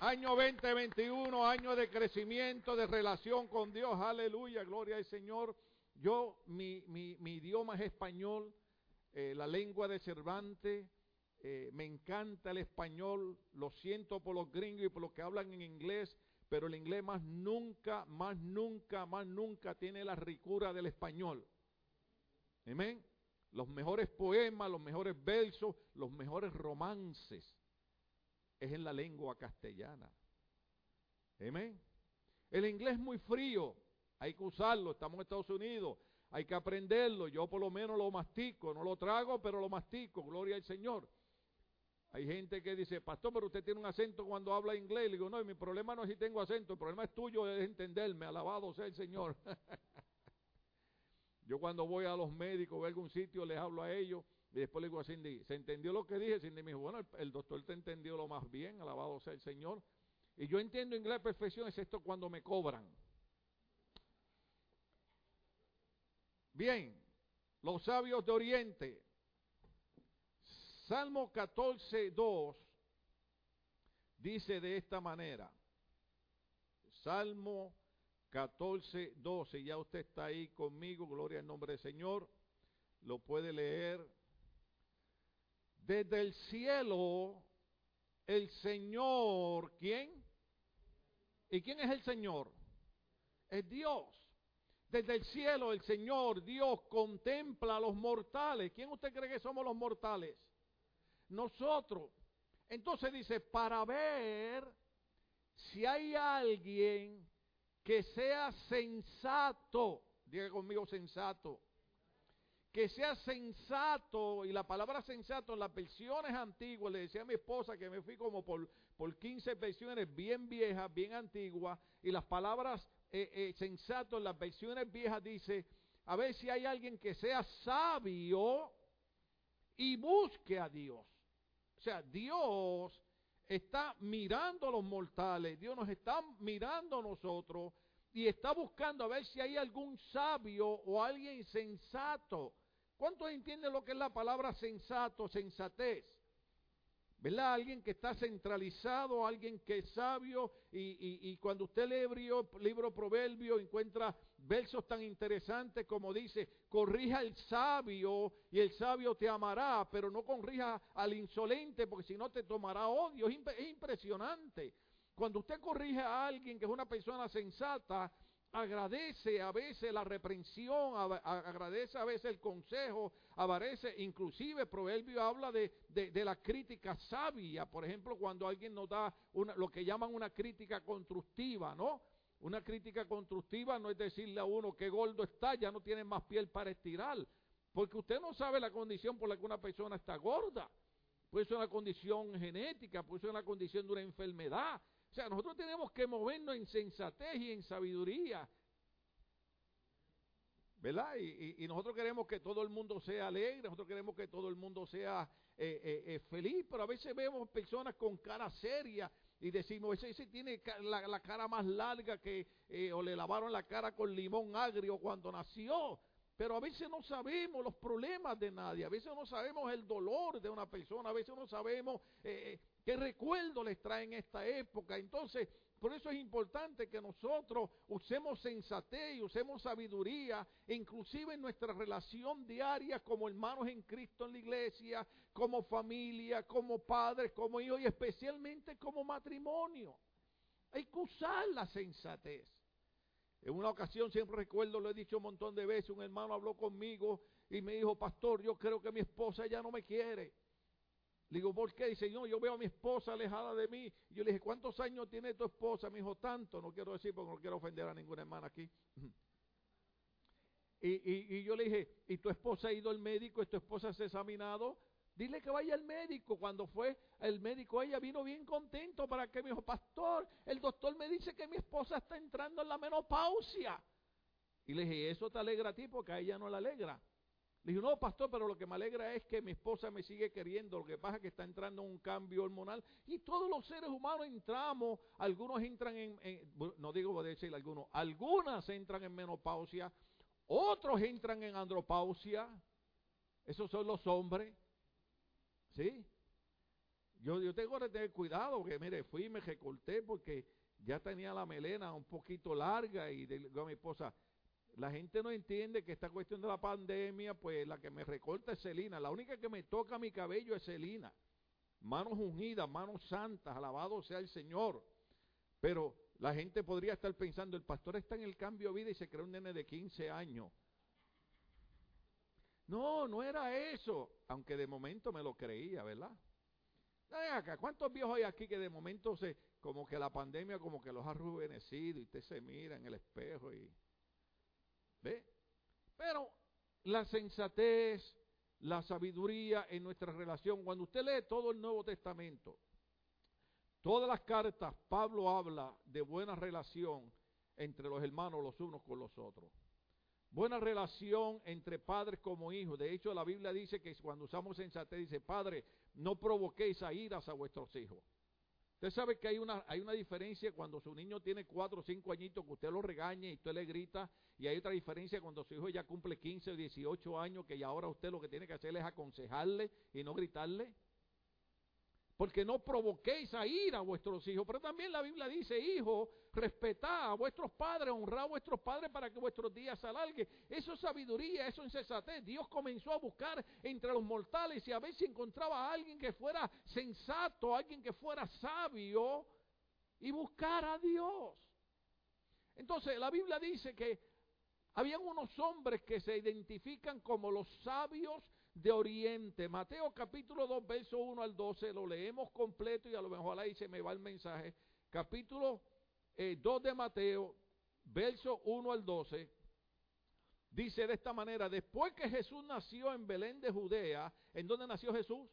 Año 2021, año de crecimiento, de relación con Dios. Aleluya, gloria al Señor. Yo, mi, mi, mi idioma es español, eh, la lengua de Cervantes. Eh, me encanta el español, lo siento por los gringos y por los que hablan en inglés, pero el inglés más nunca, más nunca, más nunca tiene la ricura del español. Amén. Los mejores poemas, los mejores versos, los mejores romances es en la lengua castellana. Amén. El inglés es muy frío, hay que usarlo, estamos en Estados Unidos, hay que aprenderlo, yo por lo menos lo mastico, no lo trago, pero lo mastico, gloria al Señor. Hay gente que dice, pastor, pero usted tiene un acento cuando habla inglés. Le digo, no, mi problema no es si tengo acento, el problema es tuyo, es entenderme, alabado sea el Señor. yo cuando voy a los médicos, o a algún sitio, les hablo a ellos, y después le digo a Cindy, ¿se entendió lo que dije? Cindy me dijo, bueno, el, doctor te entendió lo más bien, alabado sea el Señor. Y yo entiendo inglés a perfección, es esto cuando me cobran. Bien, los sabios de Oriente. Salmo 14, 2 dice de esta manera. Salmo 14, 12. Ya usted está ahí conmigo, gloria al nombre del Señor. Lo puede leer desde el cielo, el Señor, ¿quién? ¿Y quién es el Señor? Es Dios. Desde el cielo, el Señor, Dios, contempla a los mortales. ¿Quién usted cree que somos los mortales? Nosotros. Entonces dice, para ver si hay alguien que sea sensato. Diga conmigo sensato que sea sensato, y la palabra sensato en las versiones antiguas, le decía a mi esposa que me fui como por, por 15 versiones bien viejas, bien antiguas, y las palabras eh, eh, sensato en las versiones viejas dice, a ver si hay alguien que sea sabio y busque a Dios. O sea, Dios está mirando a los mortales, Dios nos está mirando a nosotros y está buscando a ver si hay algún sabio o alguien sensato ¿Cuántos entienden lo que es la palabra sensato, sensatez? ¿Verdad? Alguien que está centralizado, alguien que es sabio, y, cuando usted lee el libro Proverbio encuentra versos tan interesantes como dice, corrija al sabio y el sabio te amará, pero no corrija al insolente porque si no te tomará odio. Es impresionante. Cuando usted corrige a alguien que es una persona sensata, agradece a veces la reprensión, agradece a veces el consejo, agradece, inclusive Proverbio habla de, de, la crítica sabia, por ejemplo, cuando alguien nos da una, lo que llaman una crítica constructiva, ¿no? Una crítica constructiva no es decirle a uno que gordo está, ya no tiene más piel para estirar, porque usted no sabe la condición por la que una persona está gorda. Puede ser una condición genética, puede ser una condición de una enfermedad, o sea, nosotros tenemos que movernos en sensatez y en sabiduría. ¿Verdad? Y, nosotros queremos que todo el mundo sea alegre, nosotros queremos que todo el mundo sea eh, eh, eh, feliz, pero a veces vemos personas con cara seria y decimos, ese, ese tiene la, cara más larga que, o le lavaron la cara con limón agrio cuando nació. Pero a veces no sabemos los problemas de nadie, a veces no sabemos el dolor de una persona, a veces no sabemos ¿Qué recuerdo les trae en esta época? Entonces, por eso es importante que nosotros usemos sensatez y usemos sabiduría, inclusive en nuestra relación diaria como hermanos en Cristo en la iglesia, como familia, como padres, como hijos y especialmente como matrimonio. Hay que usar la sensatez. En una ocasión, siempre recuerdo, lo he dicho un montón de veces, un hermano habló conmigo y me dijo, pastor, yo creo que mi esposa ya no me quiere. Le digo, ¿por qué? Dice, no, yo veo a mi esposa alejada de mí. Y yo le dije, ¿cuántos años tiene tu esposa? Me dijo, tanto. No quiero decir porque no quiero ofender a ninguna hermana aquí. Y, y, yo le dije, ¿y tu esposa ha ido al médico? ¿Y tu esposa se ha examinado? Dile que vaya al médico. Cuando fue el médico, ella vino bien contento para que me dijo, pastor, el doctor me dice que mi esposa está entrando en la menopausia. Y le dije, ¿eso te alegra a ti? Porque a ella no la alegra. Le dije, no, pastor, pero lo que me alegra es que mi esposa me sigue queriendo. Lo que pasa es que está entrando en un cambio hormonal. Y todos los seres humanos entramos. Algunos entran en, no digo decir algunos, algunas entran en menopausia. Otros entran en andropausia. Esos son los hombres. ¿Sí? Yo, yo tengo que tener cuidado, porque mire, fui me recorté porque ya tenía la melena un poquito larga y digo a mi esposa, la gente no entiende que esta cuestión de la pandemia, pues la que me recorta es Celina, la única que me toca mi cabello es Celina. Manos ungidas, manos santas, alabado sea el Señor. Pero la gente podría estar pensando, el pastor está en el cambio de vida y se creó un nene de 15 años. No, no era eso, aunque de momento me lo creía, ¿verdad? acá, ¿cuántos viejos hay aquí que de momento se, como que la pandemia como que los ha rejuvenecido y usted se mira en el espejo y, ¿ve? Pero la sensatez, la sabiduría en nuestra relación, cuando usted lee todo el Nuevo Testamento, todas las cartas, Pablo habla de buena relación entre los hermanos los unos con los otros. Buena relación entre padres como hijos. De hecho, la Biblia dice que cuando usamos sensatez, dice, Padre, no provoquéis a iras a vuestros hijos. Usted sabe que hay una, hay una diferencia cuando su niño tiene cuatro o cinco añitos que usted lo regañe y usted le grita, y hay otra diferencia cuando su hijo ya cumple 15 o 18 años que ya ahora usted lo que tiene que hacer es aconsejarle y no gritarle porque no provoquéis a ir a vuestros hijos. Pero también la Biblia dice, hijo, respetad a vuestros padres, honrad a vuestros padres para que vuestros días se alarguen. Eso es sabiduría, eso es insensatez. Dios comenzó a buscar entre los mortales y a ver si encontraba a alguien que fuera sensato, alguien que fuera sabio y buscar a Dios. Entonces la Biblia dice que habían unos hombres que se identifican como los sabios de Oriente. Mateo capítulo 2, verso 1 al 12, lo leemos completo y a lo mejor ahí se me va el mensaje. Capítulo 2 eh, de Mateo, verso 1 al 12. Dice de esta manera, después que Jesús nació en Belén de Judea, ¿en dónde nació Jesús?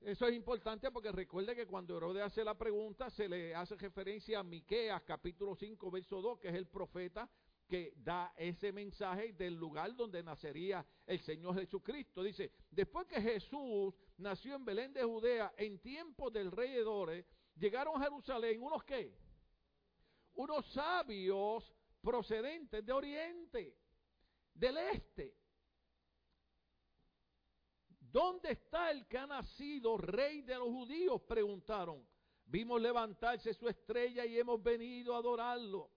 Eso es importante porque recuerde que cuando Herodes hace la pregunta se le hace referencia a Miqueas capítulo 5 verso 2, que es el profeta que da ese mensaje del lugar donde nacería el Señor Jesucristo. Dice, después que Jesús nació en Belén de Judea, en tiempos del rey Herodes, llegaron a Jerusalén unos qué? Unos sabios procedentes de Oriente, del Este. ¿Dónde está el que ha nacido rey de los judíos? Preguntaron. Vimos levantarse su estrella y hemos venido a adorarlo.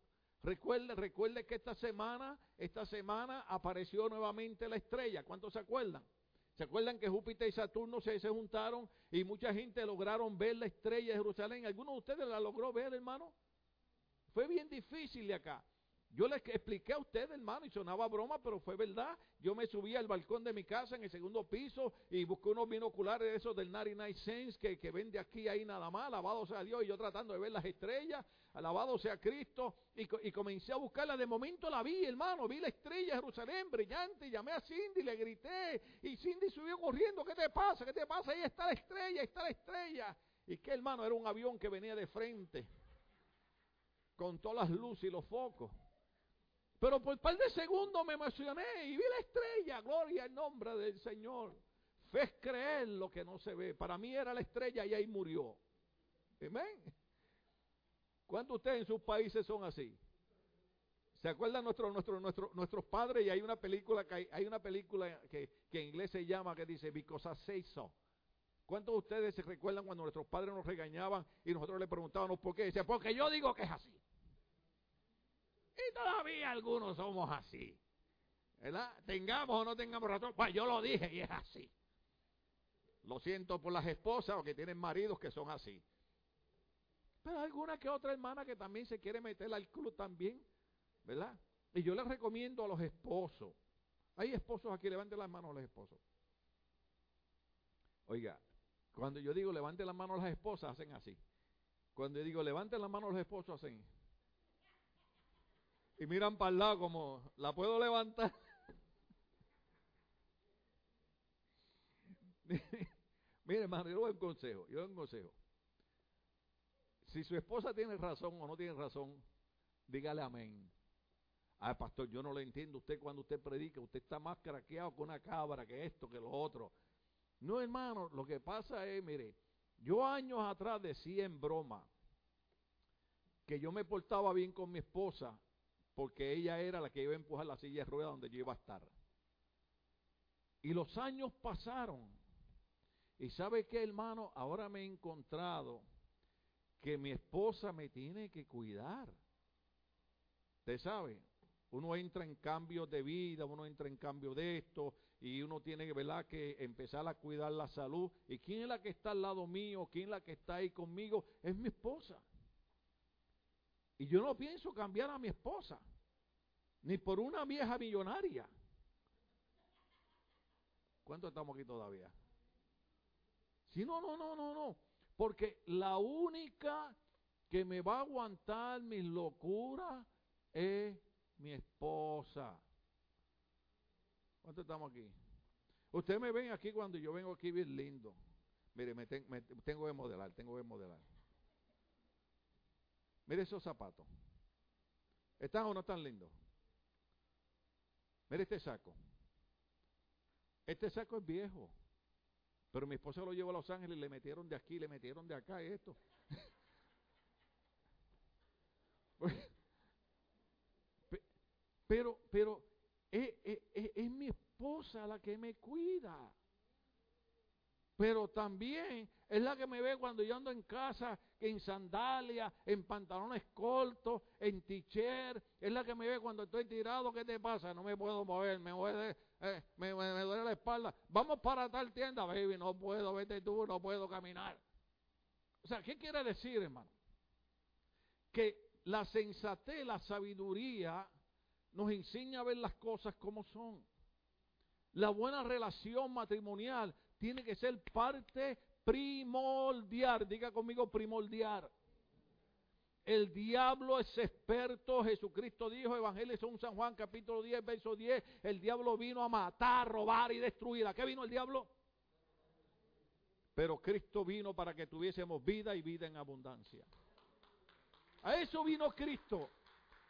Recuerde, recuerde que esta semana, esta semana apareció nuevamente la estrella. ¿Cuántos se acuerdan? ¿Se acuerdan que Júpiter y Saturno se, se juntaron y mucha gente lograron ver la estrella de Jerusalén? ¿Alguno de ustedes la logró ver, hermano? Fue bien difícil de acá. Yo les expliqué a ustedes, hermano, y sonaba broma, pero fue verdad. Yo me subí al balcón de mi casa en el segundo piso y busqué unos binoculares de esos del 99 Sense que, que vende aquí ahí nada más. Alabado sea Dios. Y yo tratando de ver las estrellas. Alabado sea Cristo. Y, y comencé a buscarla. De momento la vi, hermano. Vi la estrella de Jerusalén brillante. Llamé a Cindy, le grité. Y Cindy subió corriendo. ¿Qué te pasa? ¿Qué te pasa? Ahí está la estrella, ahí está la estrella. Y que, hermano, era un avión que venía de frente. Con todas las luces y los focos. Pero por par de segundos me emocioné y vi la estrella. Gloria al nombre del Señor. Fe es creer lo que no se ve. Para mí era la estrella y ahí murió. Amén. ¿Cuántos de ustedes en sus países son así? ¿Se acuerdan nuestros nuestro, nuestro, nuestros padres? Y hay una película que hay, una película que, que, en inglés se llama que dice Because I say so. ¿Cuántos de ustedes se recuerdan cuando nuestros padres nos regañaban y nosotros le preguntábamos por qué? Dice, porque yo digo que es así. Y todavía algunos somos así. ¿Verdad? Tengamos o no tengamos razón. Pues yo lo dije y es así. Lo siento por las esposas o que tienen maridos que son así. Pero alguna que otra hermana que también se quiere meter al club también. ¿Verdad? Y yo les recomiendo a los esposos. Hay esposos aquí, levanten las manos a los esposos. Oiga, cuando yo digo levanten las manos a las esposas, hacen así. Cuando yo digo levanten las manos a los esposos, hacen y miran para el lado como, ¿la puedo levantar? Mire, hermano, yo doy un consejo, yo doy un consejo. Si su esposa tiene razón o no tiene razón, dígale amén. Ah, pastor, yo no le entiendo usted cuando usted predica, usted está más craqueado que una cabra, que esto, que lo otro. No, hermano, lo que pasa es, mire, yo años atrás decía en broma que yo me portaba bien con mi esposa porque ella era la que iba a empujar la silla de ruedas donde yo iba a estar. Y los años pasaron. Y sabe qué, hermano, ahora me he encontrado que mi esposa me tiene que cuidar. Usted sabe, uno entra en cambios de vida, uno entra en cambio de esto, y uno tiene ¿verdad? que empezar a cuidar la salud. ¿Y quién es la que está al lado mío? ¿Quién es la que está ahí conmigo? Es mi esposa. Y yo no pienso cambiar a mi esposa, ni por una vieja millonaria. ¿Cuánto estamos aquí todavía? Si no, no, no, no, no. Porque la única que me va a aguantar mis locuras es mi esposa. ¿Cuánto estamos aquí? Ustedes me ven aquí cuando yo vengo aquí bien lindo. Mire, me, tengo que modelar, tengo que modelar. Mire esos zapatos. ¿Están o no están lindos? Mire este saco. Este saco es viejo. Pero mi esposa lo llevó a Los Ángeles y le metieron de aquí, le metieron de acá esto. pero, pero es, es mi esposa la que me cuida. Pero también es la que me ve cuando yo ando en casa, en sandalia, en pantalones cortos, en t-shirt. Es la que me ve cuando estoy tirado. ¿Qué te pasa? No me puedo mover, me, duele, eh, me, duele la espalda. Vamos para tal tienda, baby. No puedo, vete tú, no puedo caminar. O sea, ¿qué quiere decir, hermano? Que la sensatez, la sabiduría nos enseña a ver las cosas como son. La buena relación matrimonial tiene que ser parte primordial. Diga conmigo primordial. El diablo es experto, Jesucristo dijo, Evangelio de San Juan capítulo 10, verso 10, el diablo vino a matar, robar y destruir. ¿A qué vino el diablo? Pero Cristo vino para que tuviésemos vida y vida en abundancia. A eso vino Cristo.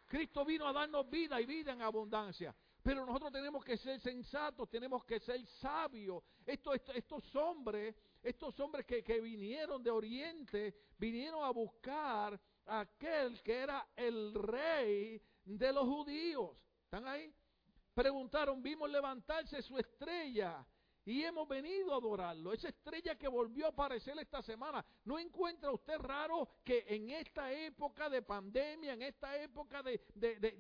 Cristo vino a darnos vida y vida en abundancia. Pero nosotros tenemos que ser sensatos, tenemos que ser sabios. Estos, estos, hombres, estos hombres que, que vinieron de Oriente, vinieron a buscar a aquel que era el rey de los judíos. ¿Están ahí? Preguntaron, vimos levantarse su estrella y hemos venido a adorarlo. Esa estrella que volvió a aparecer esta semana. ¿No encuentra usted raro que en esta época de pandemia, en esta época de,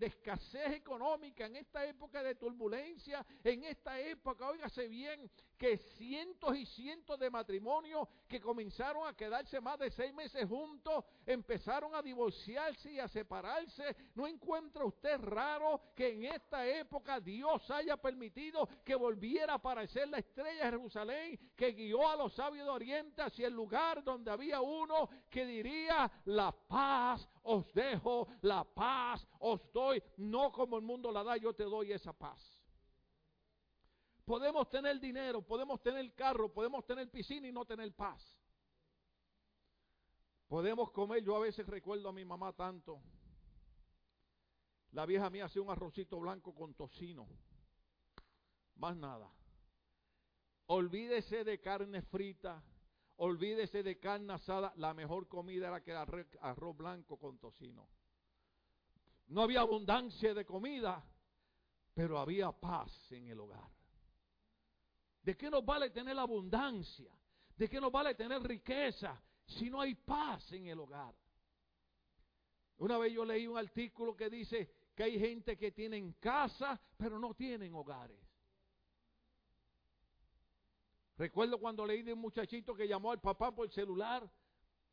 escasez económica, en esta época de turbulencia, en esta época, óigase bien, que cientos y cientos de matrimonios que comenzaron a quedarse más de seis meses juntos, empezaron a divorciarse y a separarse. ¿No encuentra usted raro que en esta época Dios haya permitido que volviera a aparecer la estrella de Jerusalén que guió a los sabios de Oriente hacia el lugar donde había uno que diría, la paz os dejo, la paz os doy, no como el mundo la da, yo te doy esa paz. Podemos tener dinero, podemos tener carro, podemos tener piscina y no tener paz. Podemos comer, yo a veces recuerdo a mi mamá tanto. La vieja mía hacía un arrocito blanco con tocino. Más nada. Olvídese de carne frita, olvídese de carne asada. La mejor comida era que era arroz blanco con tocino. No había abundancia de comida, pero había paz en el hogar. ¿De qué nos vale tener abundancia? ¿De qué nos vale tener riqueza si no hay paz en el hogar? Una vez yo leí un artículo que dice que hay gente que tienen casa, pero no tienen hogares. Recuerdo cuando leí de un muchachito que llamó al papá por celular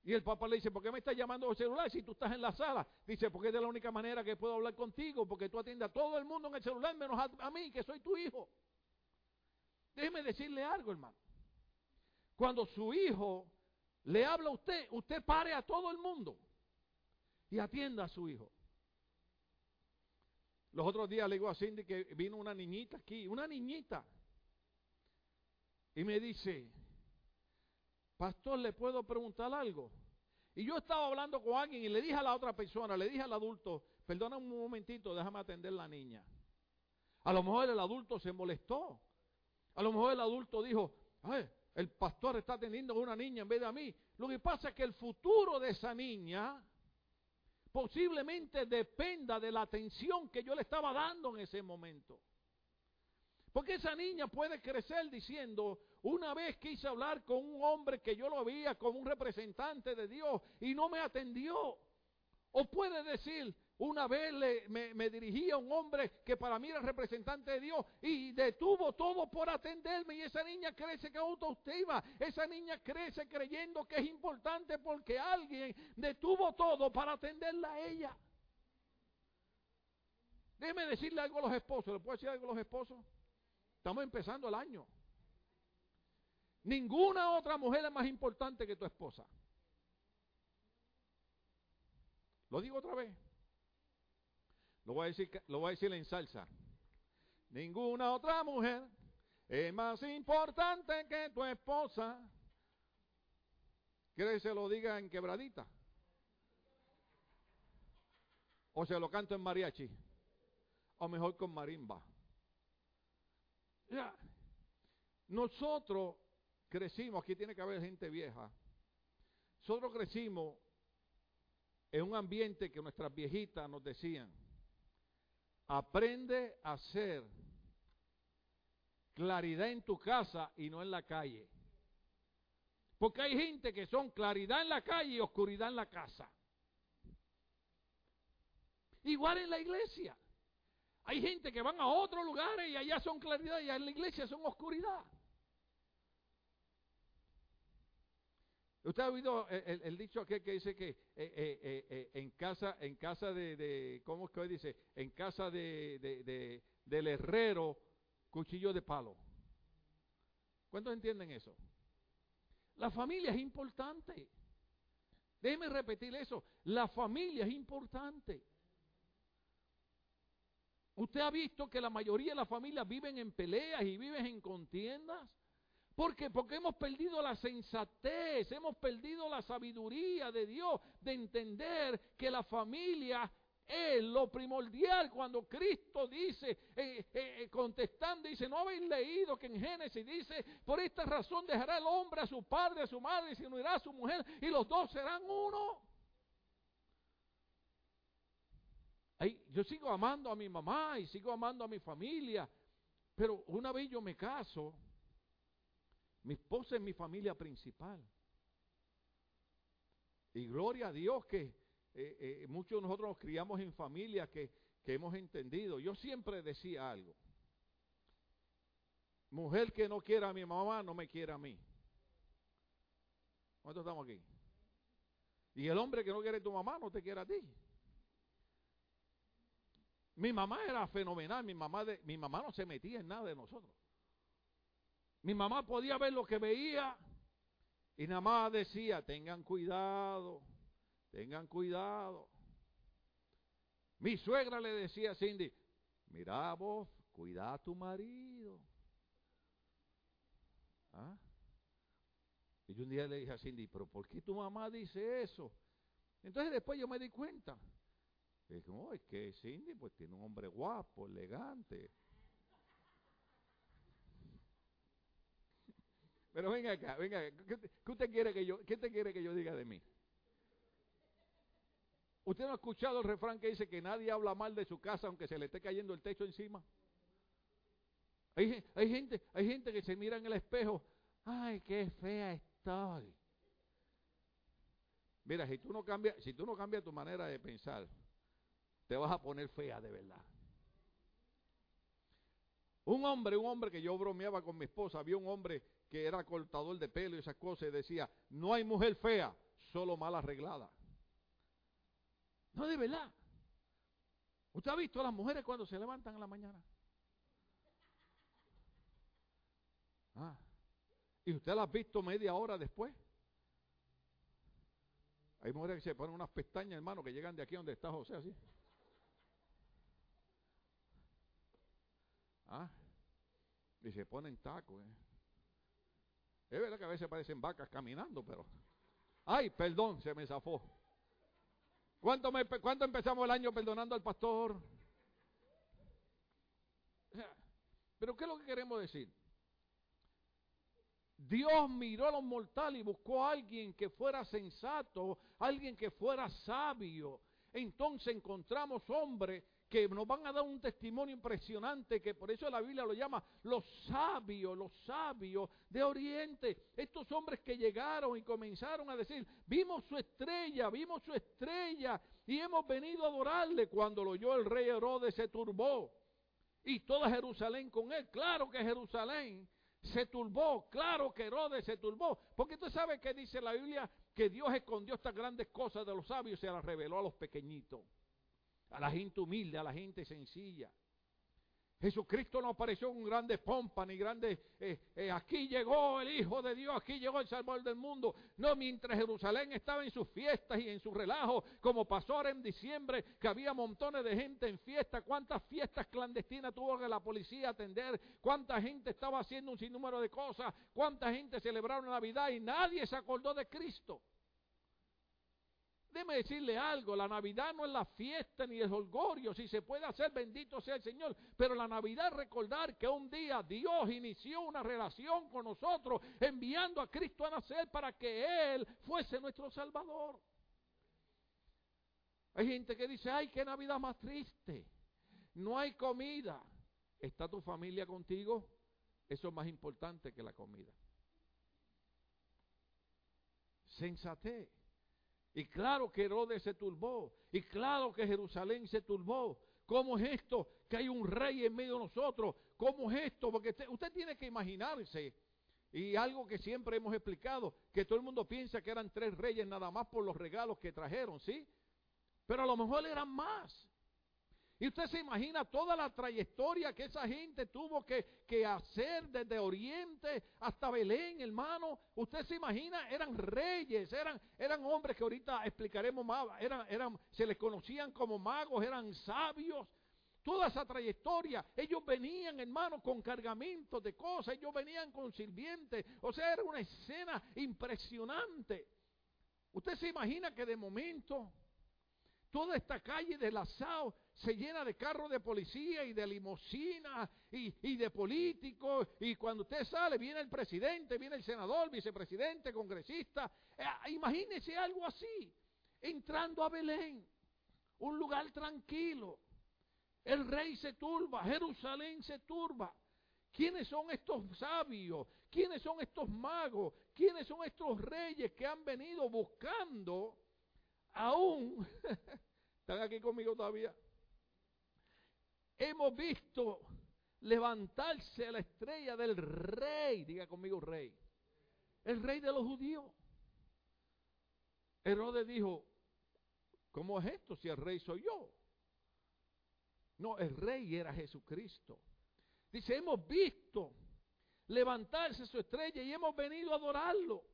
y el papá le dice, ¿por qué me estás llamando por celular si tú estás en la sala? Dice, porque es de la única manera que puedo hablar contigo, porque tú atiendes a todo el mundo en el celular menos a mí, que soy tu hijo. Déjeme decirle algo, hermano. Cuando su hijo le habla a usted, usted pare a todo el mundo y atienda a su hijo. Los otros días le digo a Cindy que vino una niñita aquí, una niñita, y me dice, pastor, ¿le puedo preguntar algo? Y yo estaba hablando con alguien y le dije a la otra persona, le dije al adulto, perdona un momentito, déjame atender la niña. A lo mejor el adulto se molestó a lo mejor el adulto dijo, el pastor está atendiendo a una niña en vez de a mí. Lo que pasa es que el futuro de esa niña posiblemente dependa de la atención que yo le estaba dando en ese momento. Porque esa niña puede crecer diciendo, Una vez quise hablar con un hombre que yo lo veía como un representante de Dios y no me atendió. O puede decir, una vez me, me, dirigí un hombre que para mí era representante de Dios y detuvo todo por atenderme. Y esa niña crece con autoestima. Esa niña crece creyendo que es importante porque alguien detuvo todo para atenderla a ella. Déjeme decirle algo a los esposos. ¿Le puedo decir algo a los esposos? Estamos empezando el año. Ninguna otra mujer es más importante que tu esposa. Lo digo otra vez. Lo voy a decir, lo voy a decir en salsa. Ninguna otra mujer es más importante que tu esposa. ¿Quieres que se lo diga en quebradita? ¿O se lo canto en mariachi? ¿O mejor con marimba? Ya. Nosotros crecimos, aquí tiene que haber gente vieja. Nosotros crecimos en un ambiente que nuestras viejitas nos decían, Aprende a hacer claridad en tu casa y no en la calle. Porque hay gente que son claridad en la calle y oscuridad en la casa. Igual en la iglesia. Hay gente que van a otros lugares y allá son claridad y en la iglesia son oscuridad. Usted ha oído el, dicho aquel que dice que eh, eh, eh, en casa, en casa de, ¿cómo es que hoy dice? En casa de, del herrero, cuchillo de palo. ¿Cuántos entienden eso? La familia es importante. Déjeme repetir eso. La familia es importante. Usted ha visto que la mayoría de las familias viven en peleas y viven en contiendas. ¿Por qué? Porque hemos perdido la sensatez, hemos perdido la sabiduría de Dios de entender que la familia es lo primordial cuando Cristo dice, eh, eh, eh, contestando, dice, no habéis leído que en Génesis dice, por esta razón dejará el hombre a su padre, a su madre, y se unirá a su mujer, y los dos serán uno. yo sigo amando a mi mamá y sigo amando a mi familia, pero una vez yo me caso, mi esposa es mi familia principal. Y gloria a Dios que eh, eh, muchos de nosotros nos criamos en familias que, que hemos entendido. Yo siempre decía algo. Mujer que no quiera a mi mamá, no me quiere a mí. ¿Cuántos estamos aquí? Y el hombre que no quiere a tu mamá, no te quiere a ti. Mi mamá era fenomenal, mi mamá, de, mi mamá no se metía en nada de nosotros. Mi mamá podía ver lo que veía y nada más decía, tengan cuidado, tengan cuidado. Mi suegra le decía a Cindy, mira vos, cuida a tu marido. ¿Ah? Y yo un día le dije a Cindy, pero ¿por qué tu mamá dice eso? Entonces después yo me di cuenta. Y dije, oh, es que Cindy pues tiene un hombre guapo, elegante. Pero venga acá, venga ¿Qué usted quiere que yo, qué usted quiere que yo diga de mí? ¿Usted no ha escuchado el refrán que dice que nadie habla mal de su casa aunque se le esté cayendo el techo encima? Hay, hay, gente, hay gente que se mira en el espejo, ay, qué fea estoy. Mira, si tú no cambias, si tú no cambias tu manera de pensar, te vas a poner fea de verdad. Un hombre, un hombre que yo bromeaba con mi esposa, había un hombre que era cortador de pelo y esas cosas, y decía, no hay mujer fea, solo mal arreglada. No, de verdad. ¿Usted ha visto a las mujeres cuando se levantan en la mañana? Ah. ¿Y usted las ha visto media hora después? Hay mujeres que se ponen unas pestañas, hermano, que llegan de aquí donde está José, así. Ah. Y se ponen tacos, eh. Es verdad que a veces parecen vacas caminando, pero... Ay, perdón, se me zafó. ¿Cuánto, empezamos el año perdonando al pastor? Pero ¿qué es lo que queremos decir? Dios miró a los mortales y buscó a alguien que fuera sensato, alguien que fuera sabio. Entonces encontramos hombres que nos van a dar un testimonio impresionante, que por eso la Biblia lo llama los sabios, los sabios de Oriente. Estos hombres que llegaron y comenzaron a decir, vimos su estrella, vimos su estrella y hemos venido a adorarle. Cuando lo oyó el rey Herodes se turbó y toda Jerusalén con él. Claro que Jerusalén se turbó, claro que Herodes se turbó, porque tú sabes que dice la Biblia que Dios escondió estas grandes cosas de los sabios y se las reveló a los pequeñitos a la gente humilde, a la gente sencilla. Jesucristo no apareció con grandes pompas ni grandes, eh, eh, aquí llegó el Hijo de Dios, aquí llegó el Salvador del mundo. No, mientras Jerusalén estaba en sus fiestas y en su relajo, como pasó ahora en diciembre, que había montones de gente en fiesta. ¿Cuántas fiestas clandestinas tuvo que la policía atender? ¿Cuánta gente estaba haciendo un sinnúmero de cosas? ¿Cuánta gente celebraron Navidad y nadie se acordó de Cristo? Déjeme decirle algo, la Navidad no es la fiesta ni el holgorio, si se puede hacer, bendito sea el Señor, pero la Navidad es recordar que un día Dios inició una relación con nosotros, enviando a Cristo a nacer para que Él fuese nuestro Salvador. Hay gente que dice, ay, qué Navidad más triste, no hay comida. ¿Está tu familia contigo? Eso es más importante que la comida. Sensatez. Y claro que Herodes se turbó. Y claro que Jerusalén se turbó. ¿Cómo es esto? Que hay un rey en medio de nosotros. ¿Cómo es esto? Porque usted, tiene que imaginarse. Y algo que siempre hemos explicado, que todo el mundo piensa que eran tres reyes nada más por los regalos que trajeron, ¿sí? Pero a lo mejor eran más. Y usted se imagina toda la trayectoria que esa gente tuvo que, hacer desde Oriente hasta Belén, hermano. Usted se imagina, eran reyes, eran, eran hombres que ahorita explicaremos más, eran, eran, se les conocían como magos, eran sabios. Toda esa trayectoria, ellos venían, hermano, con cargamentos de cosas, ellos venían con sirvientes. O sea, era una escena impresionante. Usted se imagina que de momento toda esta calle de Lazao se llena de carros de policía y de limosina y, de políticos. Y cuando usted sale, viene el presidente, viene el senador, vicepresidente, congresista. Eh, imagínese algo así, entrando a Belén, un lugar tranquilo. El rey se turba, Jerusalén se turba. ¿Quiénes son estos sabios? ¿Quiénes son estos magos? ¿Quiénes son estos reyes que han venido buscando aún? ¿Están aquí conmigo todavía? Hemos visto levantarse la estrella del rey, diga conmigo rey, el rey de los judíos. Herodes dijo, ¿cómo es esto si el rey soy yo? No, el rey era Jesucristo. Dice, hemos visto levantarse su estrella y hemos venido a adorarlo.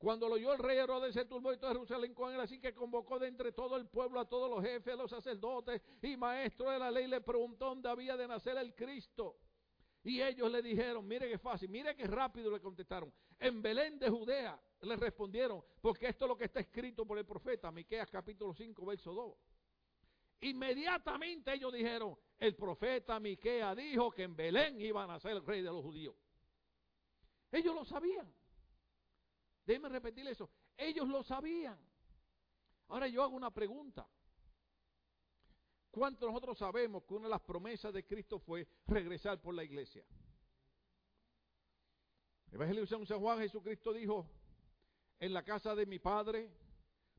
Cuando lo oyó el rey Herodes se turbó y todo Jerusalén con él, así que convocó de entre todo el pueblo a todos los jefes, los sacerdotes y maestros de la ley, le preguntó dónde había de nacer el Cristo. Y ellos le dijeron, mire qué fácil, mire qué rápido le contestaron. En Belén de Judea le respondieron, porque esto es lo que está escrito por el profeta, Miqueas capítulo 5, verso 2. Inmediatamente ellos dijeron, el profeta Miqueas dijo que en Belén iba a nacer el rey de los judíos. Ellos lo sabían. Déjenme repetir eso. Ellos lo sabían. Ahora yo hago una pregunta. ¿Cuántos nosotros sabemos que una de las promesas de Cristo fue regresar por la iglesia? Evangelio de San Juan Jesucristo dijo, en la casa de mi Padre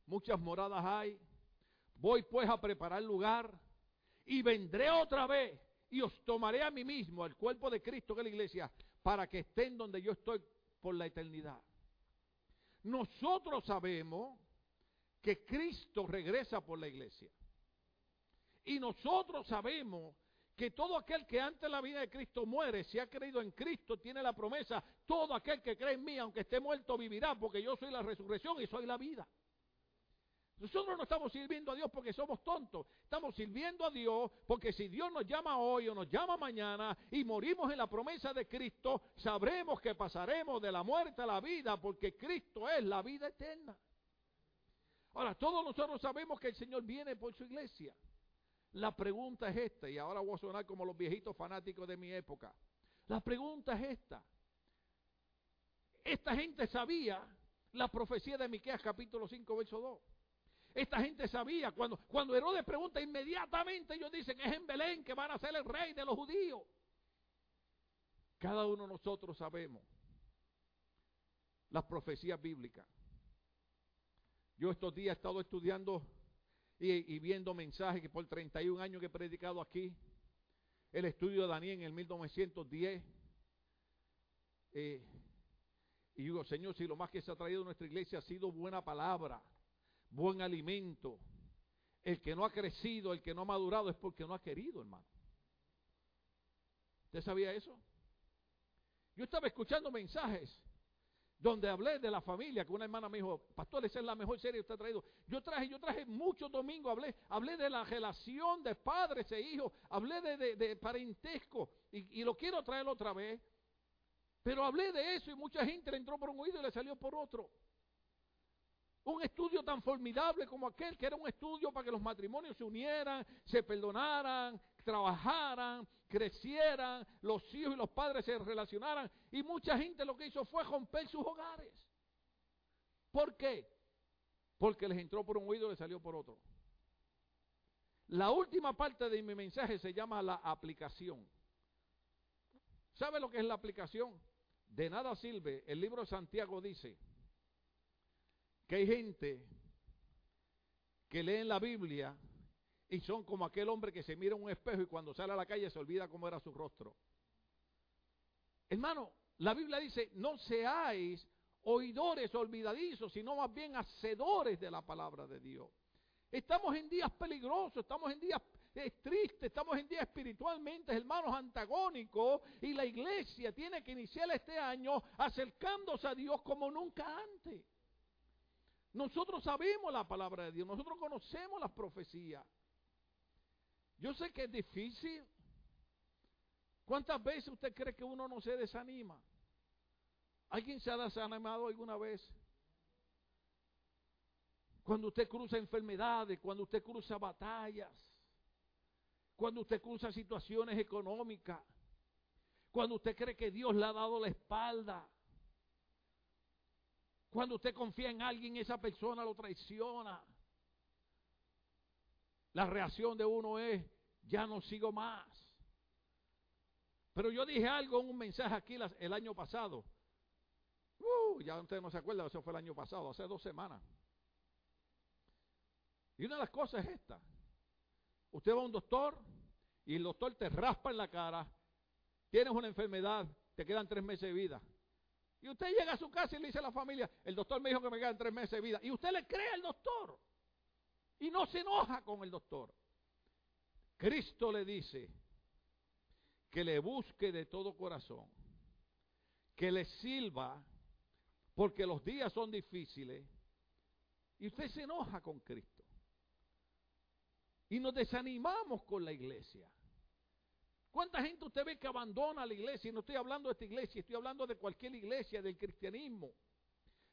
muchas moradas hay, voy pues a preparar lugar y vendré otra vez y os tomaré a mí mismo, al cuerpo de Cristo que es la iglesia, para que estén donde yo estoy por la eternidad. Nosotros sabemos que Cristo regresa por la iglesia. Y nosotros sabemos que todo aquel que antes de la vida de Cristo muere, si ha creído en Cristo, tiene la promesa, todo aquel que cree en mí, aunque esté muerto, vivirá, porque yo soy la resurrección y soy la vida. Nosotros no estamos sirviendo a Dios porque somos tontos. Estamos sirviendo a Dios porque si Dios nos llama hoy o nos llama mañana y morimos en la promesa de Cristo, sabremos que pasaremos de la muerte a la vida porque Cristo es la vida eterna. Ahora, todos nosotros sabemos que el Señor viene por su iglesia. La pregunta es esta, y ahora voy a sonar como los viejitos fanáticos de mi época. La pregunta es esta. Esta gente sabía la profecía de Miqueas capítulo 5 verso 2. Esta gente sabía. Cuando, cuando Herodes pregunta, inmediatamente ellos dicen, es en Belén que van a ser el rey de los judíos. Cada uno de nosotros sabemos las profecías bíblicas. Yo estos días he estado estudiando y, viendo mensajes que por 31 años que he predicado aquí, el estudio de Daniel en el 1910. Eh, y digo, Señor, si lo más que se ha traído a nuestra iglesia ha sido buena palabra, buen alimento, el que no ha crecido, el que no ha madurado es porque no ha querido, hermano. ¿Usted sabía eso? Yo estaba escuchando mensajes donde hablé de la familia, que una hermana me dijo, pastor, esa es la mejor serie que usted ha traído. Yo traje, yo traje muchos domingos, hablé, hablé de la relación de padres e hijos, hablé de, parentesco, y, lo quiero traer otra vez. Pero hablé de eso y mucha gente le entró por un oído y le salió por otro. Un estudio tan formidable como aquel, que era un estudio para que los matrimonios se unieran, se perdonaran, trabajaran, crecieran, los hijos y los padres se relacionaran. Y mucha gente lo que hizo fue romper sus hogares. ¿Por qué? Porque les entró por un oído y les salió por otro. La última parte de mi mensaje se llama la aplicación. ¿Sabe lo que es la aplicación? De nada sirve. El libro de Santiago dice que hay gente que lee en la Biblia y son como aquel hombre que se mira en un espejo y cuando sale a la calle se olvida cómo era su rostro. Hermano, la Biblia dice, no seáis oidores olvidadizos, sino más bien hacedores de la palabra de Dios. Estamos en días peligrosos, estamos en días eh, tristes, estamos en días espiritualmente, hermanos, antagónicos, y la iglesia tiene que iniciar este año acercándose a Dios como nunca antes. Nosotros sabemos la palabra de Dios, nosotros conocemos las profecías. Yo sé que es difícil. ¿Cuántas veces usted cree que uno no se desanima? ¿Alguien se ha desanimado alguna vez? Cuando usted cruza enfermedades, cuando usted cruza batallas, cuando usted cruza situaciones económicas, cuando usted cree que Dios le ha dado la espalda, cuando usted confía en alguien, esa persona lo traiciona. La reacción de uno es, ya no sigo más. Pero yo dije algo en un mensaje aquí el año pasado. Uh, ya usted no se acuerda, eso fue el año pasado, hace dos semanas. Y una de las cosas es esta. Usted va a un doctor y el doctor te raspa en la cara, tienes una enfermedad, te quedan tres meses de vida. Y usted llega a su casa y le dice a la familia, el doctor me dijo que me quedan tres meses de vida. Y usted le cree al doctor. Y no se enoja con el doctor. Cristo le dice que le busque de todo corazón, que le sirva, porque los días son difíciles, y usted se enoja con Cristo. Y nos desanimamos con la iglesia. ¿Cuánta gente usted ve que abandona la iglesia? Y no estoy hablando de esta iglesia, estoy hablando de cualquier iglesia, del cristianismo.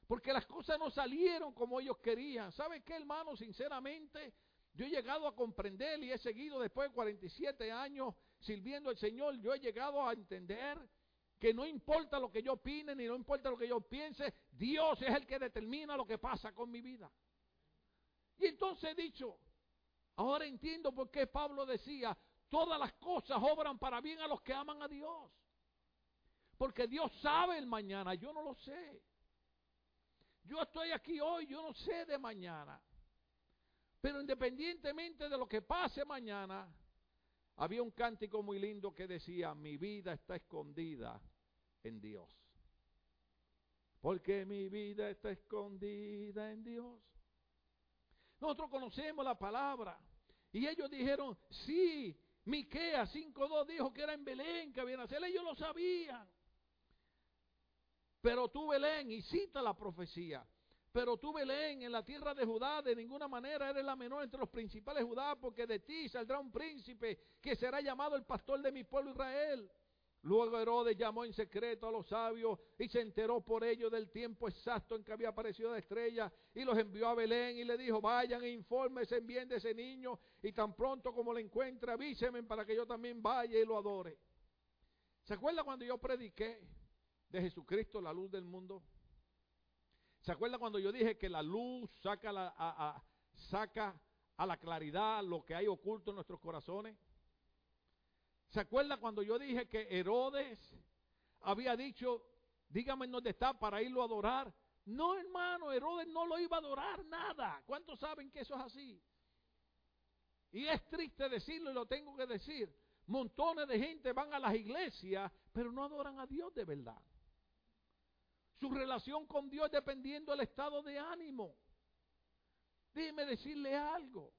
Porque las cosas no salieron como ellos querían. ¿Sabe qué, hermano? Sinceramente, yo he llegado a comprender y he seguido después de 47 años sirviendo al Señor, yo he llegado a entender que no importa lo que yo opine ni no importa lo que yo piense, Dios es el que determina lo que pasa con mi vida. Y entonces he dicho, ahora entiendo por qué Pablo decía, todas las cosas obran para bien a los que aman a Dios. Porque Dios sabe el mañana, yo no lo sé. Yo estoy aquí hoy, yo no sé de mañana. Pero independientemente de lo que pase mañana, había un cántico muy lindo que decía, mi vida está escondida en Dios. Porque mi vida está escondida en Dios. Nosotros conocemos la palabra. Y ellos dijeron, sí, Miqueas 5.2 dijo que era en Belén que había nacer. Ellos lo sabían. Pero tú, Belén, y cita la profecía. Pero tú, Belén, en la tierra de Judá, de ninguna manera eres la menor entre los principales Judá, porque de ti saldrá un príncipe que será llamado el pastor de mi pueblo Israel. Luego Herodes llamó en secreto a los sabios y se enteró por ello del tiempo exacto en que había aparecido la estrella y los envió a Belén y le dijo, vayan e infórmense bien de ese niño y tan pronto como lo encuentre avísenme para que yo también vaya y lo adore. ¿Se acuerda cuando yo prediqué? de Jesucristo, la luz del mundo? ¿Se acuerda cuando yo dije que la luz saca, la, saca a la claridad lo que hay oculto en nuestros corazones. ¿Se acuerda cuando yo dije que Herodes había dicho, dígame dónde está para irlo a adorar? No, hermano, Herodes no lo iba a adorar nada. ¿Cuántos saben que eso es así? Y es triste decirlo y lo tengo que decir. Montones de gente van a las iglesias, pero no adoran a Dios de verdad. Su relación con Dios dependiendo del estado de ánimo. Déjeme decirle algo.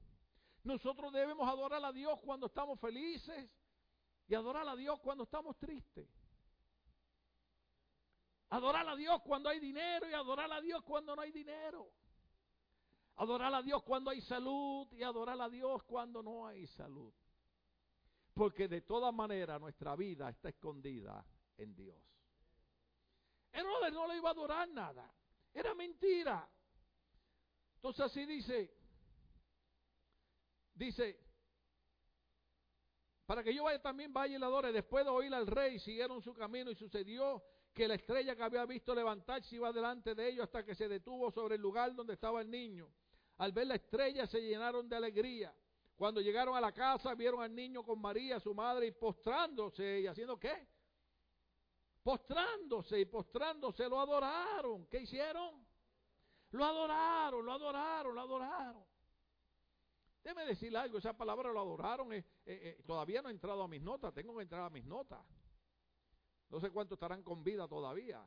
Nosotros debemos adorar a Dios cuando estamos felices y adorar a Dios cuando estamos tristes. Adorar a Dios cuando hay dinero y adorar a Dios cuando no hay dinero. Adorar a Dios cuando hay salud y adorar a Dios cuando no hay salud. Porque de todas maneras nuestra vida está escondida en Dios. Herodes no le iba a adorar nada. Era mentira. Entonces así dice, dice, para que yo vaya también vaya y le adore. Después de oír al rey, siguieron su camino y sucedió que la estrella que había visto levantarse iba delante de ellos hasta que se detuvo sobre el lugar donde estaba el niño. Al ver la estrella se llenaron de alegría. Cuando llegaron a la casa vieron al niño con María, su madre, y postrándose y haciendo qué? Postrándose y postrándose lo adoraron. ¿Qué hicieron? Lo adoraron, lo adoraron, lo adoraron. Déjeme decirle algo, esa palabra lo adoraron, eh, eh, eh, todavía no ha entrado a mis notas, tengo que entrar a mis notas. No sé cuántos estarán con vida todavía.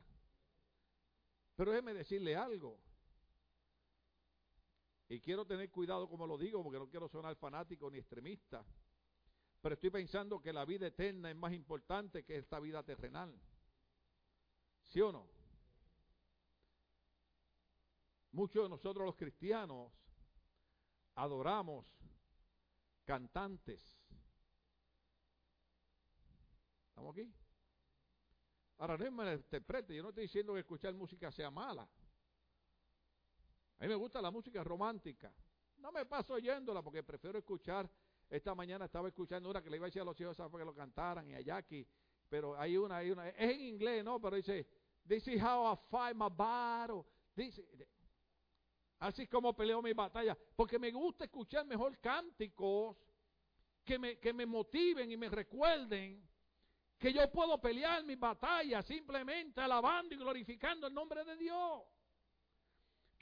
Pero déjeme decirle algo. Y quiero tener cuidado como lo digo, porque no quiero sonar fanático ni extremista. Pero estoy pensando que la vida eterna es más importante que esta vida terrenal. ¿Sí o no? Muchos de nosotros los cristianos adoramos cantantes. ¿Estamos aquí? Ahora no me interprete, yo no estoy diciendo que escuchar música sea mala. A mí me gusta la música romántica. No me paso oyéndola porque prefiero escuchar. Esta mañana estaba escuchando una que le iba a decir a los hijos para que lo cantaran y a Jackie. Pero hay una, hay una. Es en inglés, ¿no? Pero dice, This is how I fight my battle. Dice, Así como peleo mi batalla. Porque me gusta escuchar mejor cánticos que me, que me motiven y me recuerden que yo puedo pelear mi batalla simplemente alabando y glorificando el nombre de Dios.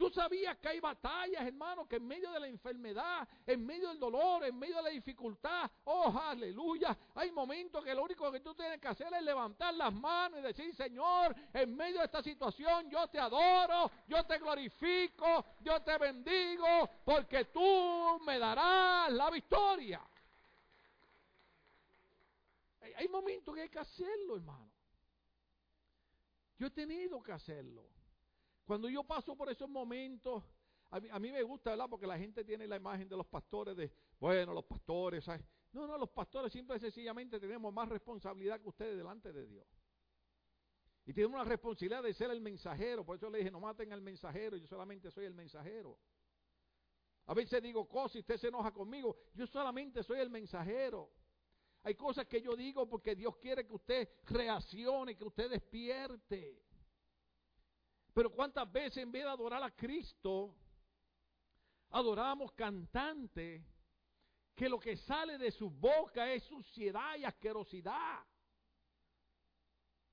Tú sabías que hay batallas, hermano, que en medio de la enfermedad, en medio del dolor, en medio de la dificultad, oh, aleluya, hay momentos que lo único que tú tienes que hacer es levantar las manos y decir, Señor, en medio de esta situación yo te adoro, yo te glorifico, yo te bendigo, porque tú me darás la victoria. Hay momentos que hay que hacerlo, hermano. Yo he tenido que hacerlo. Cuando yo paso por esos momentos, a mí, me gusta, ¿verdad? Porque la gente tiene la imagen de los pastores de, bueno, los pastores, ¿sabes? No, no, los pastores simple y sencillamente tenemos más responsabilidad que ustedes delante de Dios. Y tenemos una responsabilidad de ser el mensajero. Por eso le dije, no maten al mensajero, yo solamente soy el mensajero. A veces digo cosas y usted se enoja conmigo. Yo solamente soy el mensajero. Hay cosas que yo digo porque Dios quiere que usted reaccione, que usted despierte. Pero cuántas veces en vez de adorar a Cristo, adoramos cantantes que lo que sale de su boca es suciedad y asquerosidad.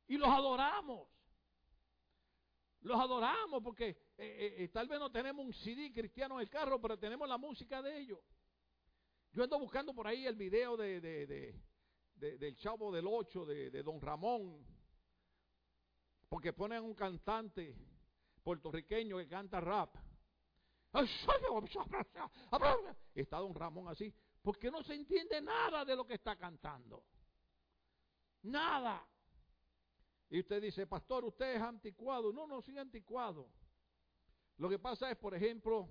Y los adoramos. Los adoramos porque eh, eh, eh, tal vez no tenemos un CD cristiano en el carro, pero tenemos la música de ellos. Yo ando buscando por ahí el video de, del Chavo del Ocho, de, de Don Ramón, porque ponen un cantante puertorriqueño que canta rap. Está don Ramón así, porque no se entiende nada de lo que está cantando. Nada. Y usted dice, pastor, usted es anticuado. No, no soy anticuado. Lo que pasa es, por ejemplo,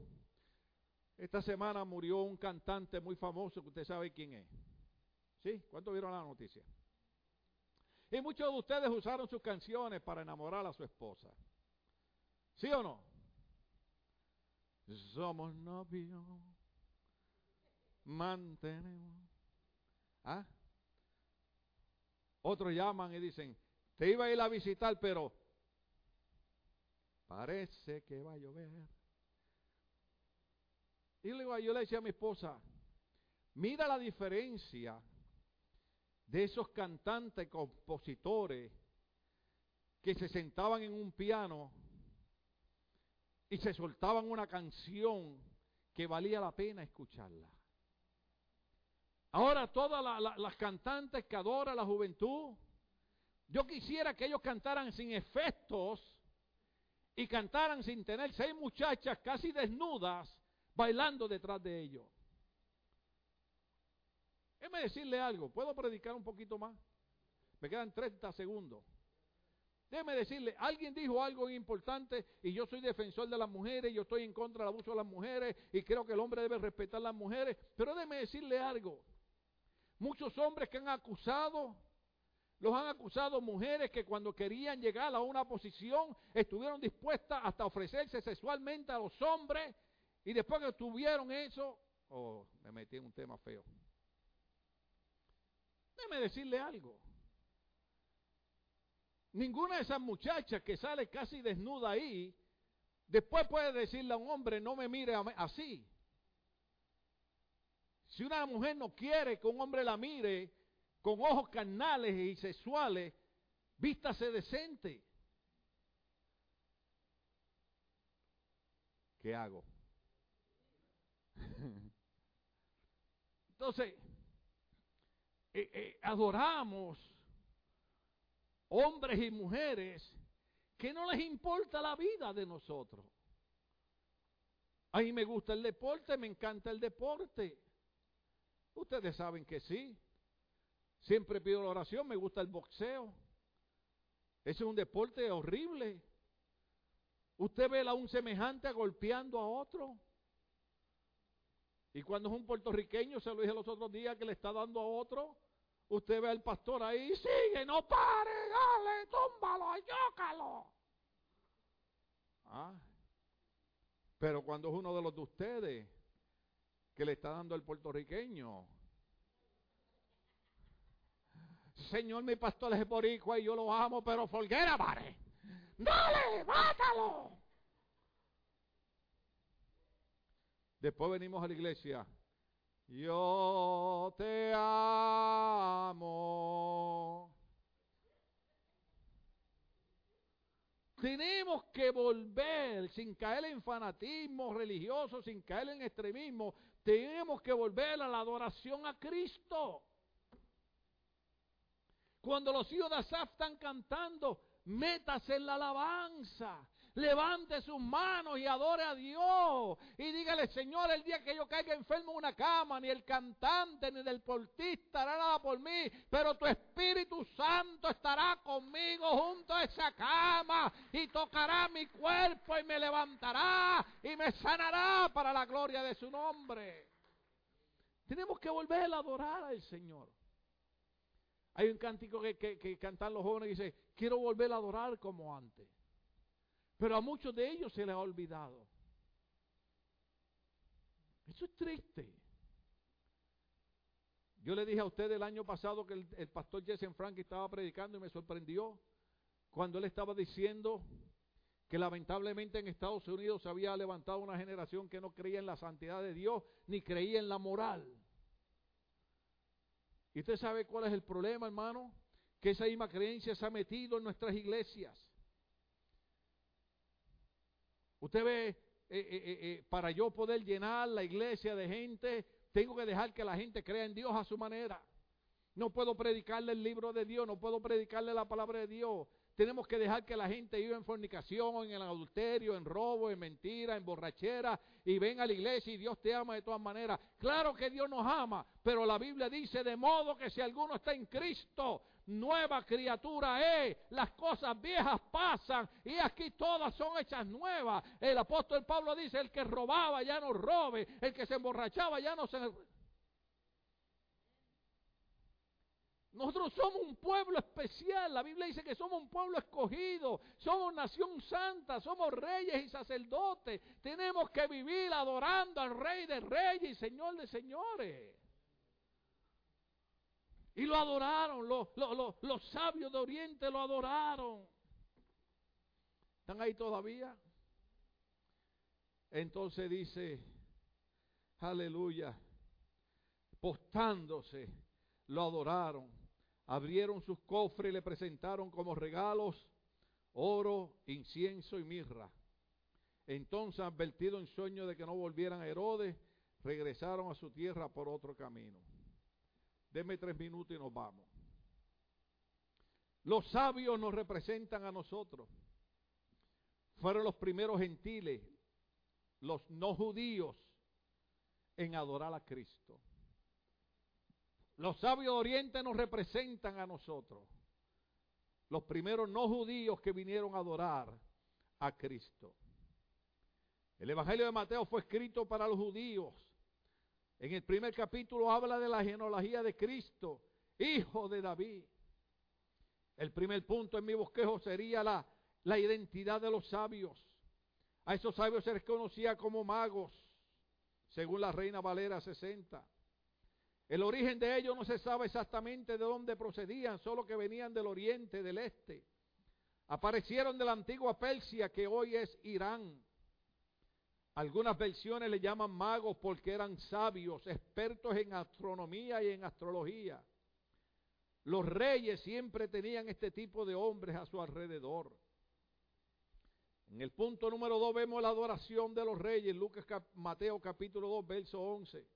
esta semana murió un cantante muy famoso que usted sabe quién es. ¿Sí? ¿Cuánto vieron la noticia? Y muchos de ustedes usaron sus canciones para enamorar a su esposa. ¿Sí o no? Somos novios, mantenemos. ¿Ah? Otros llaman y dicen, te iba a ir a visitar, pero parece que va a llover. Y digo, yo le decía a mi esposa, mira la diferencia de esos cantantes, compositores, que se sentaban en un piano y se soltaban una canción que valía la pena escucharla. Ahora todas las cantantes que adora la juventud, yo quisiera que ellos cantaran sin efectos y cantaran sin tener seis muchachas casi desnudas bailando detrás de ellos. Déjeme decirle algo, ¿puedo predicar un poquito más? Me quedan 30 segundos. Déjeme decirle, alguien dijo algo importante y yo soy defensor de las mujeres, yo estoy en contra del abuso de las mujeres y creo que el hombre debe respetar a las mujeres, pero déjeme decirle algo. Muchos hombres que han acusado, los han acusado mujeres que cuando querían llegar a una posición estuvieron dispuestas hasta ofrecerse sexualmente a los hombres y después que tuvieron eso, oh, me metí en un tema feo. Déjeme decirle algo. Ninguna de esas muchachas que sale casi desnuda ahí, después puede decirle a un hombre, no me mire así. Si una mujer no quiere que un hombre la mire con ojos carnales y sexuales, vístase decente. ¿Qué hago? Entonces, eh, eh, adoramos hombres y mujeres que no les importa la vida de nosotros. A mí me gusta el deporte, me encanta el deporte. Ustedes saben que sí. Siempre pido la oración, me gusta el boxeo. Ese es un deporte horrible. Usted ve a un semejante golpeando a otro. Y cuando es un puertorriqueño, se lo dije los otros días, que le está dando a otro, usted ve al pastor ahí, sigue, no pare, dale, túmbalo, ayócalo. Ah. Pero cuando es uno de los de ustedes que le está dando el puertorriqueño, Señor, mi pastor es boricua y yo lo amo, pero folguera, pare. Dale, mátalo. Después venimos a la iglesia. Yo te amo. Tenemos que volver, sin caer en fanatismo religioso, sin caer en extremismo, tenemos que volver a la adoración a Cristo. Cuando los hijos de Asaf están cantando, métase en la alabanza. Levante sus manos y adore a Dios. Y dígale, Señor, el día que yo caiga enfermo en una cama, ni el cantante ni el deportista hará nada por mí, pero tu Espíritu Santo estará conmigo junto a esa cama y tocará mi cuerpo y me levantará y me sanará para la gloria de su nombre. Tenemos que volver a adorar al Señor. Hay un cántico que, cantan los jóvenes dice, quiero volver a adorar como antes. Pero a muchos de ellos se les ha olvidado. Eso es triste. Yo le dije a usted el año pasado que el, pastor Jesse Frank estaba predicando y me sorprendió cuando él estaba diciendo que lamentablemente en Estados Unidos se había levantado una generación que no creía en la santidad de Dios ni creía en la moral. ¿Y usted sabe cuál es el problema, hermano? Que esa misma creencia se ha metido en nuestras iglesias. Usted ve, eh, eh, eh, para yo poder llenar la iglesia de gente, tengo que dejar que la gente crea en Dios a su manera. No puedo predicarle el libro de Dios, no puedo predicarle la palabra de Dios. Tenemos que dejar que la gente viva en fornicación, en adulterio, en robo, en mentira, en borrachera y venga a la iglesia y Dios te ama de todas maneras. Claro que Dios nos ama, pero la Biblia dice de modo que si alguno está en Cristo, nueva criatura es. Las cosas viejas pasan y aquí todas son hechas nuevas. El apóstol Pablo dice, el que robaba ya no robe, el que se emborrachaba ya no se Nosotros somos un pueblo especial. La Biblia dice que somos un pueblo escogido. Somos nación santa. Somos reyes y sacerdotes. Tenemos que vivir adorando al Rey de Reyes y Señor de Señores. Y lo adoraron. Los, sabios de Oriente lo adoraron. ¿Están ahí todavía? Entonces dice, aleluya, postándose, lo adoraron, abrieron sus cofres y le presentaron como regalos oro, incienso y mirra. Entonces, advertido en sueño de que no volvieran a Herodes, regresaron a su tierra por otro camino. Deme tres minutos y nos vamos. Los sabios nos representan a nosotros. Fueron los primeros gentiles, los no judíos, en adorar a Cristo. Los sabios de Oriente nos representan a nosotros. Los primeros no judíos que vinieron a adorar a Cristo. El Evangelio de Mateo fue escrito para los judíos. En el primer capítulo habla de la genealogía de Cristo, hijo de David. El primer punto en mi bosquejo sería la, la identidad de los sabios. A esos sabios se les conocía como magos, según la Reina Valera 60. El origen de ellos no se sabe exactamente de dónde procedían, solo que venían del oriente, del este. Aparecieron de la antigua Persia, que hoy es Irán. Algunas versiones le llaman magos porque eran sabios, expertos en astronomía y en astrología. Los reyes siempre tenían este tipo de hombres a su alrededor. En el punto número 2 vemos la adoración de los reyes, Lucas Mateo capítulo 2, verso 11.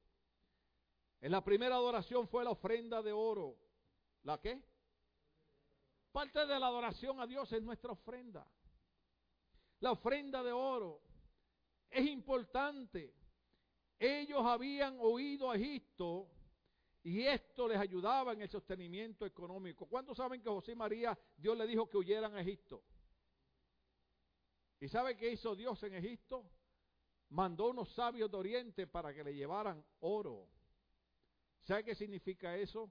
En la primera adoración fue la ofrenda de oro. ¿La qué? Parte de la adoración a Dios es nuestra ofrenda. La ofrenda de oro es importante. Ellos habían oído a Egipto y esto les ayudaba en el sostenimiento económico. ¿Cuántos saben que José María, Dios le dijo que huyeran a Egipto? ¿Y sabe qué hizo Dios en Egipto? Mandó unos sabios de Oriente para que le llevaran oro. ¿Sabe qué significa eso?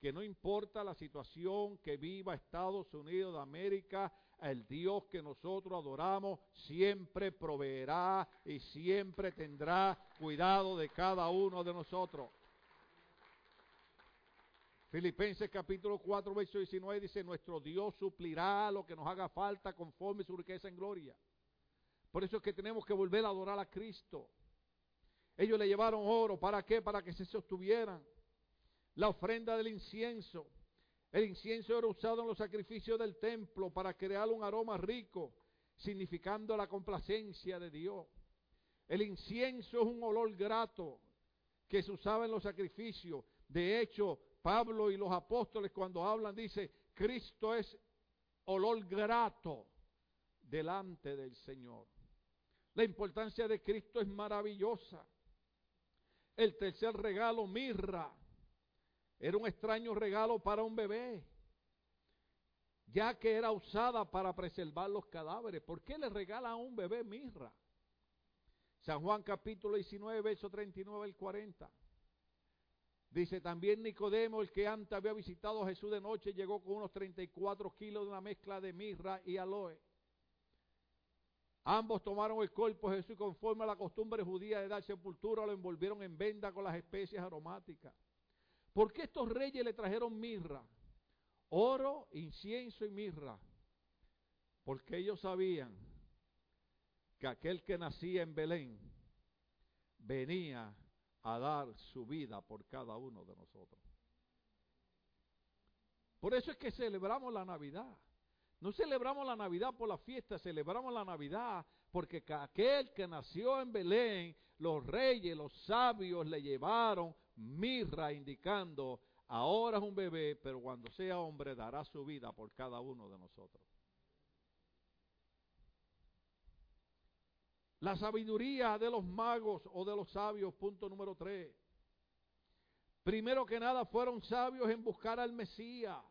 Que no importa la situación que viva Estados Unidos de América, el Dios que nosotros adoramos siempre proveerá y siempre tendrá cuidado de cada uno de nosotros. Filipenses capítulo 4, verso 19 dice, nuestro Dios suplirá lo que nos haga falta conforme su riqueza en gloria. Por eso es que tenemos que volver a adorar a Cristo. Ellos le llevaron oro, ¿para qué? Para que se sostuvieran. La ofrenda del incienso. El incienso era usado en los sacrificios del templo para crear un aroma rico, significando la complacencia de Dios. El incienso es un olor grato que se usaba en los sacrificios. De hecho, Pablo y los apóstoles cuando hablan dice, Cristo es olor grato delante del Señor. La importancia de Cristo es maravillosa. El tercer regalo, mirra. Era un extraño regalo para un bebé, ya que era usada para preservar los cadáveres. ¿Por qué le regala a un bebé mirra? San Juan capítulo 19, verso 39 al 40. Dice también Nicodemo, el que antes había visitado a Jesús de noche, llegó con unos 34 kilos de una mezcla de mirra y aloe. Ambos tomaron el cuerpo de Jesús conforme a la costumbre judía de dar sepultura, lo envolvieron en venda con las especias aromáticas. ¿Por qué estos reyes le trajeron mirra? Oro, incienso y mirra. Porque ellos sabían que aquel que nacía en Belén venía a dar su vida por cada uno de nosotros. Por eso es que celebramos la Navidad. No celebramos la Navidad por la fiesta, celebramos la Navidad porque aquel que nació en Belén, los reyes, los sabios le llevaron mirra indicando, ahora es un bebé, pero cuando sea hombre dará su vida por cada uno de nosotros. La sabiduría de los magos o de los sabios, punto número tres. Primero que nada fueron sabios en buscar al Mesías.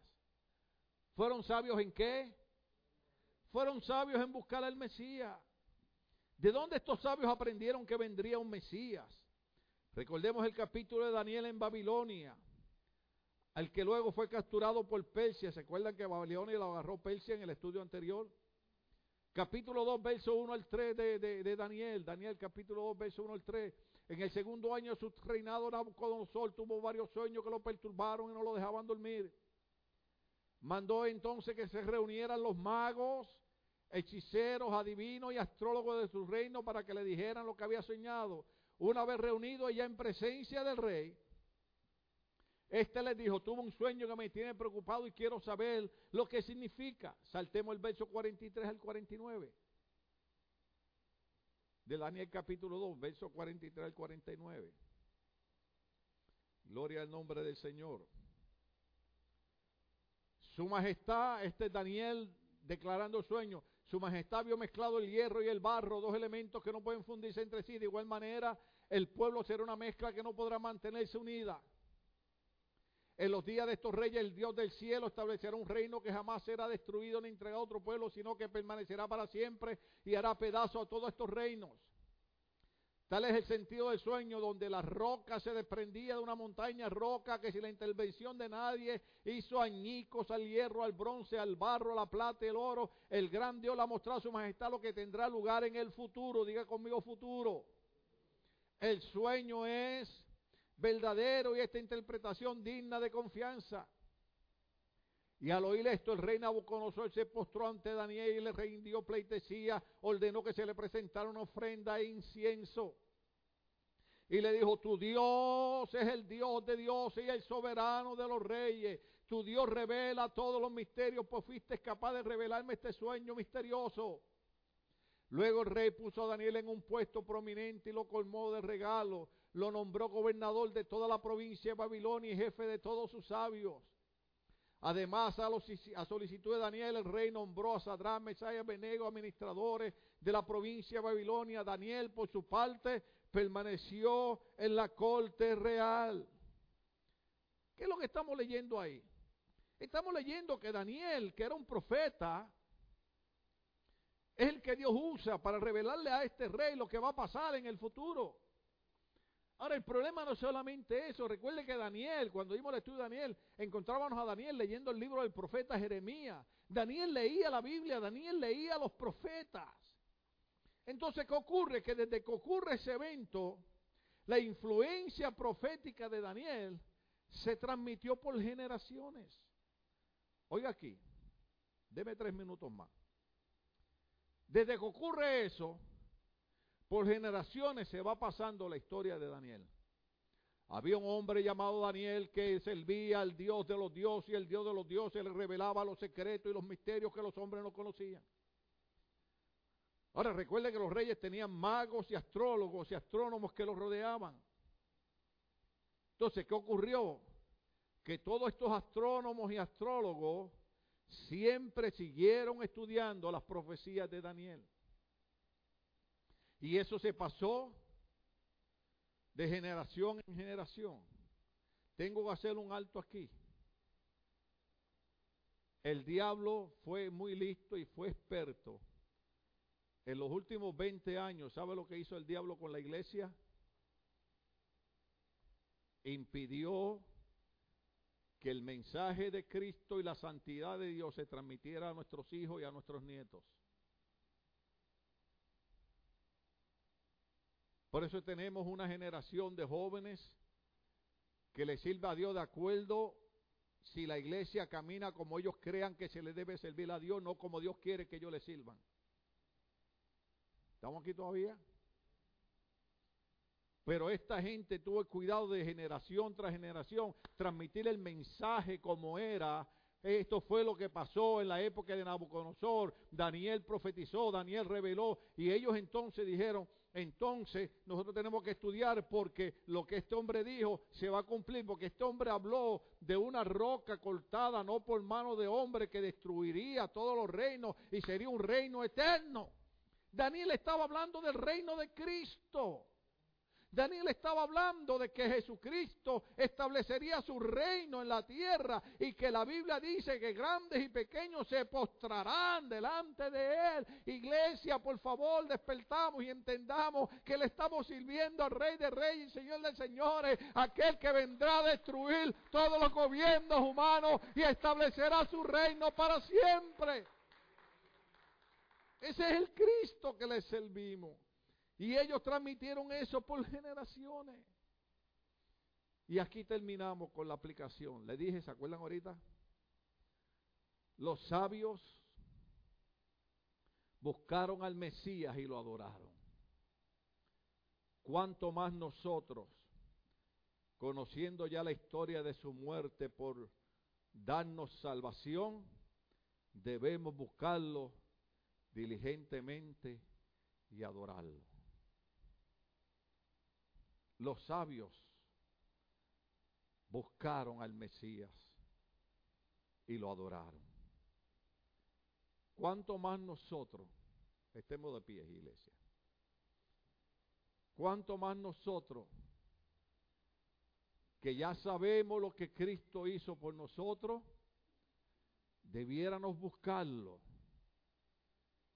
¿Fueron sabios en qué? Fueron sabios en buscar al Mesías. ¿De dónde estos sabios aprendieron que vendría un Mesías? Recordemos el capítulo de Daniel en Babilonia, al que luego fue capturado por Persia. ¿Se acuerdan que Babilonia lo agarró Persia en el estudio anterior? Capítulo 2, verso 1 al 3 de, de Daniel. Daniel capítulo 2, verso 1 al 3. En el segundo año de su reinado, Nabucodonosor tuvo varios sueños que lo perturbaron y no lo dejaban dormir. Mandó entonces que se reunieran los magos, hechiceros, adivinos y astrólogos de su reino para que le dijeran lo que había soñado. Una vez reunido ya en presencia del rey, este les dijo, tuve un sueño que me tiene preocupado y quiero saber lo que significa. Saltemos el verso 43 al 49. De Daniel capítulo 2, verso 43 al 49. Gloria al nombre del Señor. Su majestad, este es Daniel declarando sueño. Su majestad vio mezclado el hierro y el barro, dos elementos que no pueden fundirse entre sí. De igual manera, el pueblo será una mezcla que no podrá mantenerse unida. En los días de estos reyes, el Dios del cielo establecerá un reino que jamás será destruido ni entregado a otro pueblo, sino que permanecerá para siempre y hará pedazo a todos estos reinos. Tal es el sentido del sueño, donde la roca se desprendía de una montaña roca que sin la intervención de nadie hizo añicos al hierro, al bronce, al barro, a la plata y el oro. El gran Dios le ha mostrado a su majestad lo que tendrá lugar en el futuro. Diga conmigo futuro. El sueño es verdadero y esta interpretación digna de confianza. Y al oír esto, el rey Nabucodonosor se postró ante Daniel y le rindió pleitesía, ordenó que se le presentara una ofrenda e incienso. Y le dijo, tu Dios es el Dios de Dios y el soberano de los reyes. Tu Dios revela todos los misterios, pues fuiste capaz de revelarme este sueño misterioso. Luego el rey puso a Daniel en un puesto prominente y lo colmó de regalo. Lo nombró gobernador de toda la provincia de Babilonia y jefe de todos sus sabios. Además, a, solicitud de Daniel, el rey nombró a Sadrán, Mesaya, Benego, administradores de la provincia de Babilonia. Daniel, por su parte, permaneció en la corte real. ¿Qué es lo que estamos leyendo ahí? Estamos leyendo que Daniel, que era un profeta, es el que Dios usa para revelarle a este rey lo que va a pasar en el futuro. Ahora, el problema no es solamente eso. Recuerde que Daniel, cuando vimos el estudio de Daniel, encontrábamos a Daniel leyendo el libro del profeta Jeremías. Daniel leía la Biblia, Daniel leía a los profetas. Entonces, ¿qué ocurre? Que desde que ocurre ese evento, la influencia profética de Daniel se transmitió por generaciones. Oiga aquí, deme tres minutos más. Desde que ocurre eso, por generaciones se va pasando la historia de Daniel. Había un hombre llamado Daniel que servía al Dios de los dioses y el Dios de los dioses le revelaba los secretos y los misterios que los hombres no conocían. Ahora recuerde que los reyes tenían magos y astrólogos y astrónomos que los rodeaban. Entonces, ¿qué ocurrió? Que todos estos astrónomos y astrólogos siempre siguieron estudiando las profecías de Daniel. Y eso se pasó de generación en generación. Tengo que hacer un alto aquí. El diablo fue muy listo y fue experto. En los últimos 20 años, ¿sabe lo que hizo el diablo con la iglesia? Impidió que el mensaje de Cristo y la santidad de Dios se transmitiera a nuestros hijos y a nuestros nietos. Por eso tenemos una generación de jóvenes que le sirva a Dios de acuerdo si la iglesia camina como ellos crean que se le debe servir a Dios, no como Dios quiere que ellos le sirvan. ¿Estamos aquí todavía? Pero esta gente tuvo el cuidado de generación tras generación transmitir el mensaje como era. Esto fue lo que pasó en la época de Nabucodonosor. Daniel profetizó, Daniel reveló y ellos entonces dijeron, entonces nosotros tenemos que estudiar porque lo que este hombre dijo se va a cumplir, porque este hombre habló de una roca cortada no por mano de hombre que destruiría todos los reinos y sería un reino eterno. Daniel estaba hablando del reino de Cristo. Daniel estaba hablando de que Jesucristo establecería su reino en la tierra y que la Biblia dice que grandes y pequeños se postrarán delante de él. Iglesia, por favor, despertamos y entendamos que le estamos sirviendo al Rey de Reyes y Señor de Señores, aquel que vendrá a destruir todos los gobiernos humanos y establecerá su reino para siempre. Ese es el Cristo que le servimos. Y ellos transmitieron eso por generaciones. Y aquí terminamos con la aplicación. Le dije, ¿se acuerdan ahorita? Los sabios buscaron al Mesías y lo adoraron. cuánto más nosotros, conociendo ya la historia de su muerte por darnos salvación, debemos buscarlo diligentemente y adorarlo. Los sabios buscaron al Mesías y lo adoraron. ¿Cuánto más nosotros estemos de pie, iglesia? ¿Cuánto más nosotros que ya sabemos lo que Cristo hizo por nosotros, debiéramos buscarlo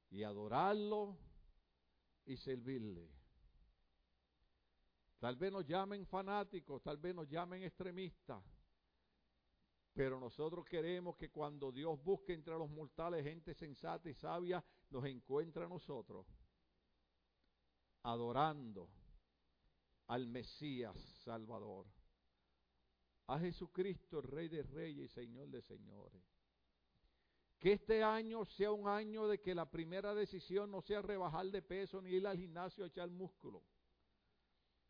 y adorarlo y servirle. Tal vez nos llamen fanáticos, tal vez nos llamen extremistas, pero nosotros queremos que cuando Dios busque entre los mortales gente sensata y sabia, nos encuentre a nosotros adorando al Mesías Salvador, a Jesucristo, el Rey de Reyes y Señor de Señores. Que este año sea un año de que la primera decisión no sea rebajar de peso ni ir al gimnasio a echar músculo.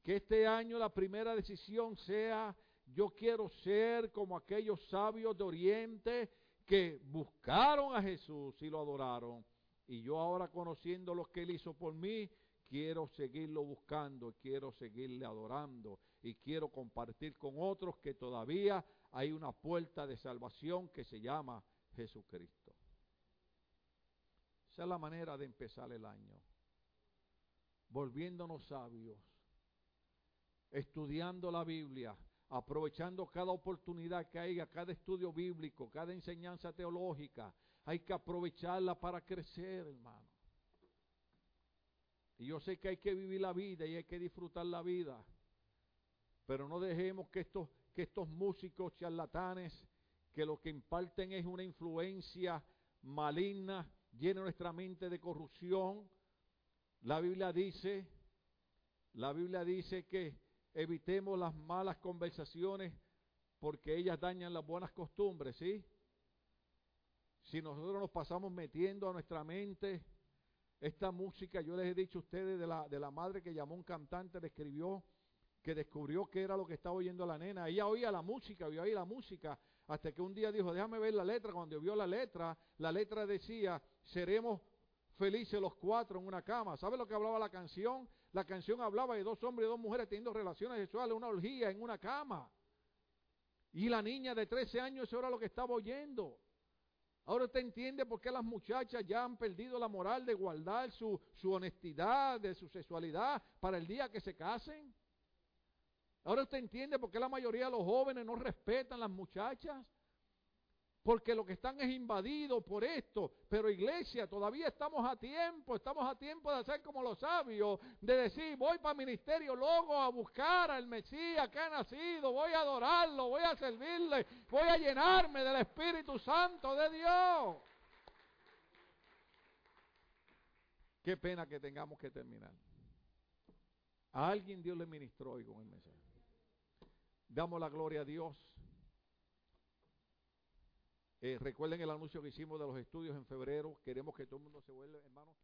Que este año la primera decisión sea yo quiero ser como aquellos sabios de Oriente que buscaron a Jesús y lo adoraron. Y yo ahora conociendo lo que Él hizo por mí, quiero seguirlo buscando, quiero seguirle adorando y quiero compartir con otros que todavía hay una puerta de salvación que se llama Jesucristo. Esa es la manera de empezar el año. Volviéndonos sabios, estudiando la Biblia, aprovechando cada oportunidad que haya, cada estudio bíblico, cada enseñanza teológica. Hay que aprovecharla para crecer, hermano. Y yo sé que hay que vivir la vida y hay que disfrutar la vida. Pero no dejemos que estos, que estos músicos charlatanes, que lo que imparten es una influencia maligna, llene nuestra mente de corrupción. La Biblia dice, la Biblia dice que evitemos las malas conversaciones porque ellas dañan las buenas costumbres, ¿sí? Si nosotros nos pasamos metiendo a nuestra mente esta música, yo les he dicho a ustedes de la, de la madre que llamó un cantante, le escribió, que descubrió que era lo que estaba oyendo la nena. Ella oía la música, ahí la música, hasta que un día dijo, déjame ver la letra. Cuando vio la letra, la letra decía, seremos felices los cuatro en una cama. ¿Sabe lo que hablaba la canción? La canción hablaba de dos hombres y dos mujeres teniendo relaciones sexuales, una orgía en una cama. Y la niña de 13 años, eso era lo que estaba oyendo. Ahora usted entiende por qué las muchachas ya han perdido la moral de guardar su, honestidad, de su sexualidad para el día que se casen. Ahora usted entiende por qué la mayoría de los jóvenes no respetan las muchachas. Porque lo que están es invadidos por esto. Pero iglesia, todavía estamos a tiempo, estamos a tiempo de hacer como los sabios, de decir, voy para el ministerio luego a buscar al Mesías que ha nacido, voy a adorarlo, voy a servirle, voy a llenarme del Espíritu Santo de Dios. Qué pena que tengamos que terminar. A alguien Dios le ministró hoy con el mensaje. Damos la gloria a Dios. Eh, recuerden el anuncio que hicimos de los estudios en febrero. Queremos que todo el mundo se vuelva, hermano.